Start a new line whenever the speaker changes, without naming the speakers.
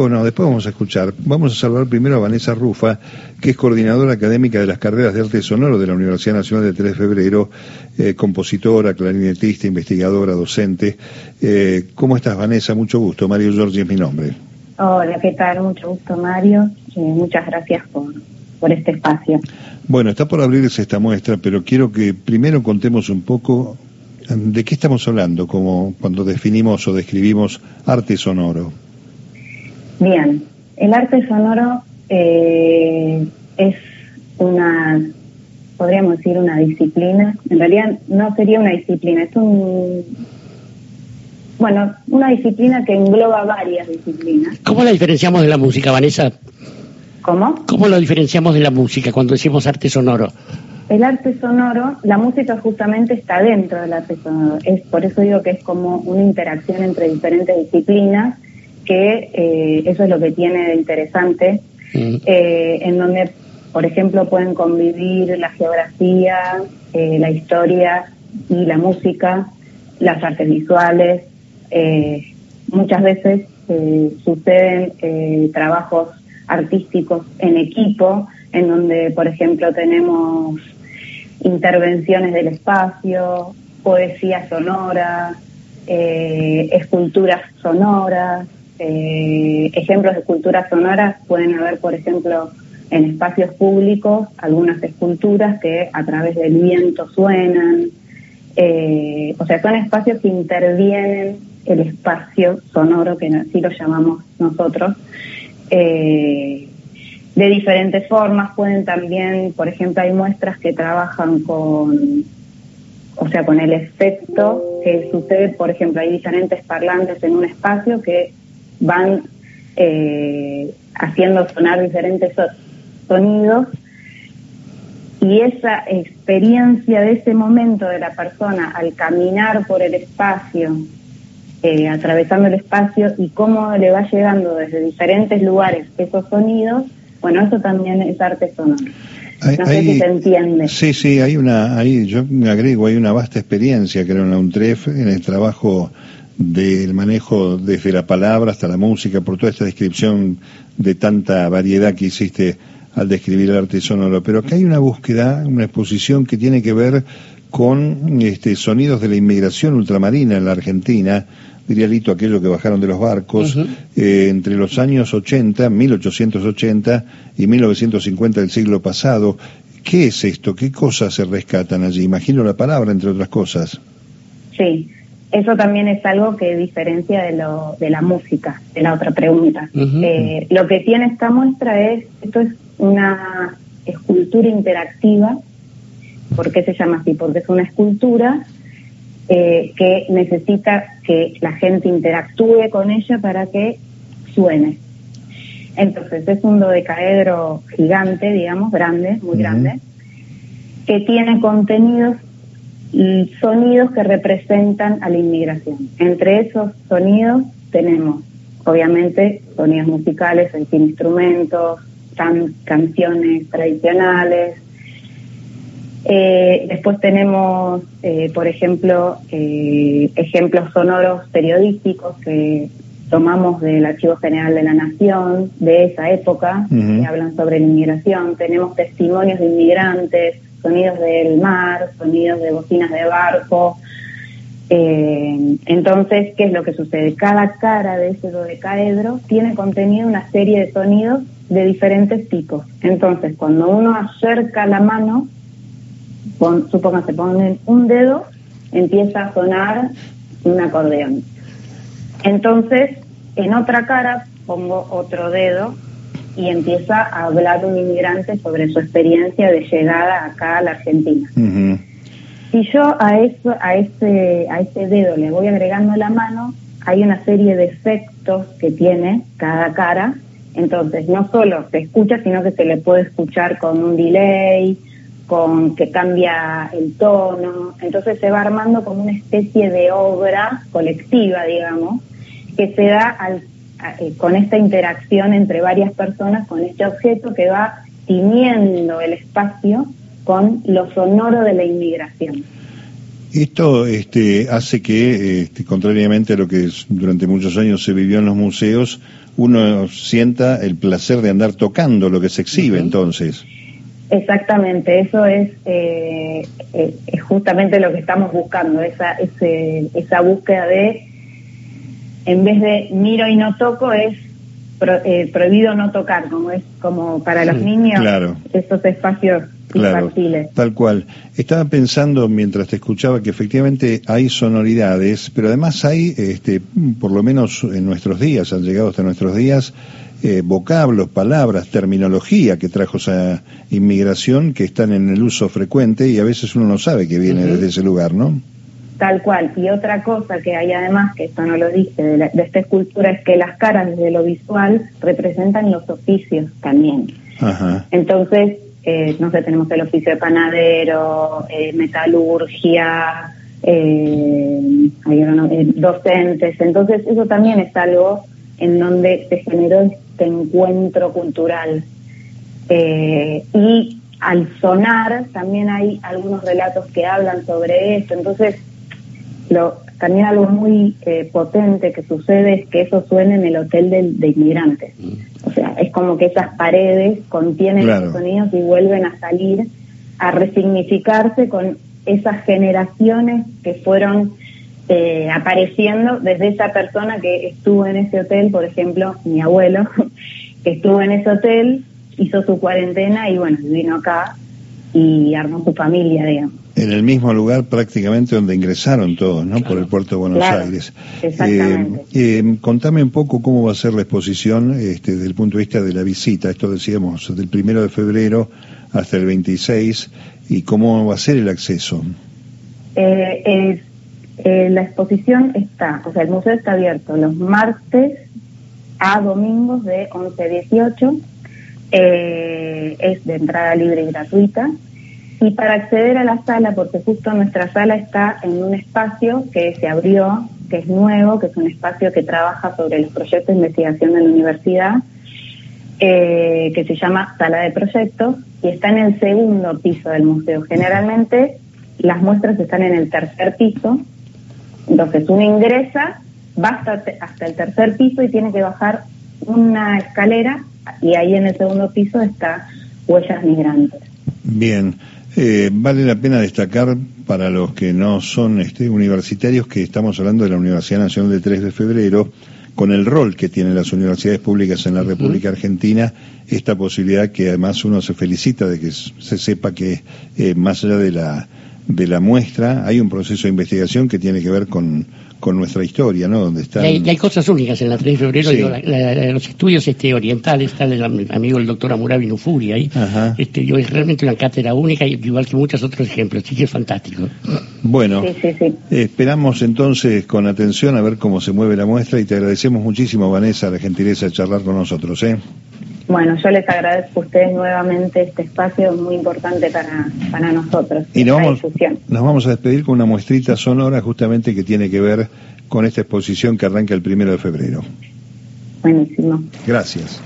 Bueno, después vamos a escuchar. Vamos a saludar primero a Vanessa Rufa, que es coordinadora académica de las carreras de arte sonoro de la Universidad Nacional de 3 de Febrero, eh, compositora, clarinetista, investigadora, docente. Eh, ¿Cómo estás, Vanessa? Mucho gusto. Mario Giorgi es mi nombre.
Hola, ¿qué tal? Mucho gusto, Mario. Eh, muchas gracias por, por este espacio.
Bueno, está por abrirse esta muestra, pero quiero que primero contemos un poco de qué estamos hablando, como cuando definimos o describimos arte sonoro.
Bien, el arte sonoro eh, es una, podríamos decir, una disciplina. En realidad no sería una disciplina, es un, bueno, una disciplina que engloba varias disciplinas.
¿Cómo la diferenciamos de la música, Vanessa?
¿Cómo?
¿Cómo lo diferenciamos de la música cuando decimos arte sonoro?
El arte sonoro, la música justamente está dentro del arte sonoro. Es por eso digo que es como una interacción entre diferentes disciplinas que eh, eso es lo que tiene de interesante, mm. eh, en donde, por ejemplo, pueden convivir la geografía, eh, la historia y la música, las artes visuales. muchas veces suceden trabajos artísticos en equipo, en donde, por ejemplo, tenemos intervenciones del espacio, poesía sonora, esculturas sonoras, eh, ejemplos de esculturas sonoras pueden haber, por ejemplo, en espacios públicos, algunas esculturas que a través del viento suenan. Eh, o sea, son espacios que intervienen el espacio sonoro, que así lo llamamos nosotros. Eh, de diferentes formas pueden también, por ejemplo, hay muestras que trabajan con, o sea, con el efecto que sucede, por ejemplo, hay diferentes parlantes en un espacio que van eh, haciendo sonar diferentes sonidos y esa experiencia de ese momento de la persona al caminar por el espacio, eh, atravesando el espacio y cómo le va llegando desde diferentes lugares esos sonidos, bueno, eso también es arte sonoro. no sé si se entiende.
Sí, sí, hay una, ahí yo me agrego, hay una vasta experiencia, creo, en la UNTREF, en el trabajo del manejo desde la palabra hasta la música, por toda esta descripción de tanta variedad que hiciste al describir el arte sonoro. Pero acá hay una búsqueda, una exposición que tiene que ver con este, sonidos de la inmigración ultramarina en la Argentina, diría Lito, aquello que bajaron de los barcos, eh, entre los años 80, 1880 y 1950 del siglo pasado. ¿Qué es esto? ¿Qué cosas se rescatan allí? Imagino la palabra, entre otras cosas.
Sí, eso también es algo que diferencia de, lo, de la música, de la otra pregunta. Eh, lo que tiene esta muestra es, esto es una escultura interactiva. ¿Por qué se llama así? Porque es una escultura eh, que necesita que la gente interactúe con ella para que suene. Entonces es un dodecaedro gigante, digamos, grande, muy grande, que tiene contenidos sonidos que representan a la inmigración. Entre esos sonidos tenemos, obviamente, sonidos musicales, es decir, instrumentos, canciones tradicionales. Eh, después tenemos, eh, por ejemplo, eh, ejemplos sonoros periodísticos que tomamos del Archivo General de la Nación de esa época, que hablan sobre la inmigración. Tenemos testimonios de inmigrantes, sonidos del mar, sonidos de bocinas de barco. Eh, entonces, ¿qué es lo que sucede? Cada cara de ese dodecaedro tiene contenido una serie de sonidos de diferentes tipos. Entonces, cuando uno acerca la mano, pon, se ponen un dedo, empieza a sonar un acordeón. Entonces, en otra cara pongo otro dedo y empieza a hablar un inmigrante sobre su experiencia de llegada acá a la Argentina. Si yo a eso, a ese, a ese dedo le voy agregando la mano, hay una serie de efectos que tiene cada cara. Entonces, no solo se escucha, sino que se le puede escuchar con un delay, con que cambia el tono. Entonces se va armando como una especie de obra colectiva, digamos, que se da al eh, con esta interacción entre varias personas con este objeto que va tiñendo el espacio con lo sonoro de la inmigración.
Esto este, hace que, este, contrariamente a lo que durante muchos años se vivió en los museos, uno sienta el placer de andar tocando lo que se exhibe entonces.
Exactamente, eso es, eh, eh, es justamente lo que estamos buscando, esa, esa búsqueda de, en vez de miro y no toco, es eh, prohibido no tocar, como es como para los niños, esos espacios
Claro, tal cual. Estaba pensando mientras te escuchaba que efectivamente hay sonoridades, pero además hay, este, por lo menos en nuestros días, han llegado hasta nuestros días, eh, vocablos, palabras, terminología que trajo esa inmigración que están en el uso frecuente y a veces uno no sabe que viene desde ese lugar, ¿no?
Tal cual. Y otra cosa que hay además, que esto no lo dije, de, de esta escultura, es que las caras de lo visual representan los oficios también. Ajá. Entonces, eh, no sé, tenemos el oficio de panadero, eh, metalurgia, eh, docentes. Entonces, eso también es algo en donde se generó este encuentro cultural. y al sonar también hay algunos relatos que hablan sobre esto. Entonces, lo, también algo muy potente que sucede es que eso suene en el hotel de inmigrantes. Mm. O sea, es como que esas paredes contienen los sonidos y vuelven a salir, a resignificarse con esas generaciones que fueron eh, apareciendo desde esa persona que estuvo en ese hotel, por ejemplo, mi abuelo, que estuvo en ese hotel, hizo su cuarentena y bueno, vino acá y armó su familia, digamos
en el mismo lugar prácticamente donde ingresaron todos, ¿no? Por el puerto de Buenos Aires.
Exactamente.
Eh, eh, contame un poco cómo va a ser la exposición este, desde el punto de vista de la visita. Esto decíamos, del primero de febrero hasta el 26, y cómo va a ser el acceso.
Eh, la exposición está, o sea, el museo está abierto los martes a domingos de 11 a 18. es de entrada libre y gratuita y para acceder a la sala, porque justo nuestra sala está en un espacio que se abrió, que es nuevo, que es un espacio que trabaja sobre los proyectos de investigación de la universidad, eh, que se llama Sala de Proyectos, y está en el segundo piso del museo. Generalmente las muestras están en el tercer piso, entonces uno ingresa, va hasta, hasta el tercer piso y tiene que bajar una escalera, y ahí en el segundo piso está Huellas Migrantes.
Bien. Eh, vale la pena destacar para los que no son este, universitarios que estamos hablando de la Universidad Nacional de 3 de Febrero, con el rol que tienen las universidades públicas en la República Argentina, esta posibilidad que además uno se felicita de que se sepa que eh, más allá de la de la muestra hay un proceso de investigación que tiene que ver con, con nuestra historia, ¿no? Donde
está y, hay, cosas únicas en la 3 de febrero, los estudios este, orientales, está el amigo el doctor Amurabi Nufuri ahí, este, yo, es realmente una cátedra única, igual que muchos otros ejemplos, así que es fantástico.
Bueno, esperamos entonces con atención a ver cómo se mueve la muestra y te agradecemos muchísimo, Vanessa, la gentileza de charlar con nosotros, ¿eh?
Bueno, yo les agradezco a ustedes nuevamente este espacio muy importante para, para nosotros.
Y nos vamos, nos vamos a despedir con una muestrita sonora justamente que tiene que ver con esta exposición que arranca el primero de febrero.
Buenísimo.
Gracias.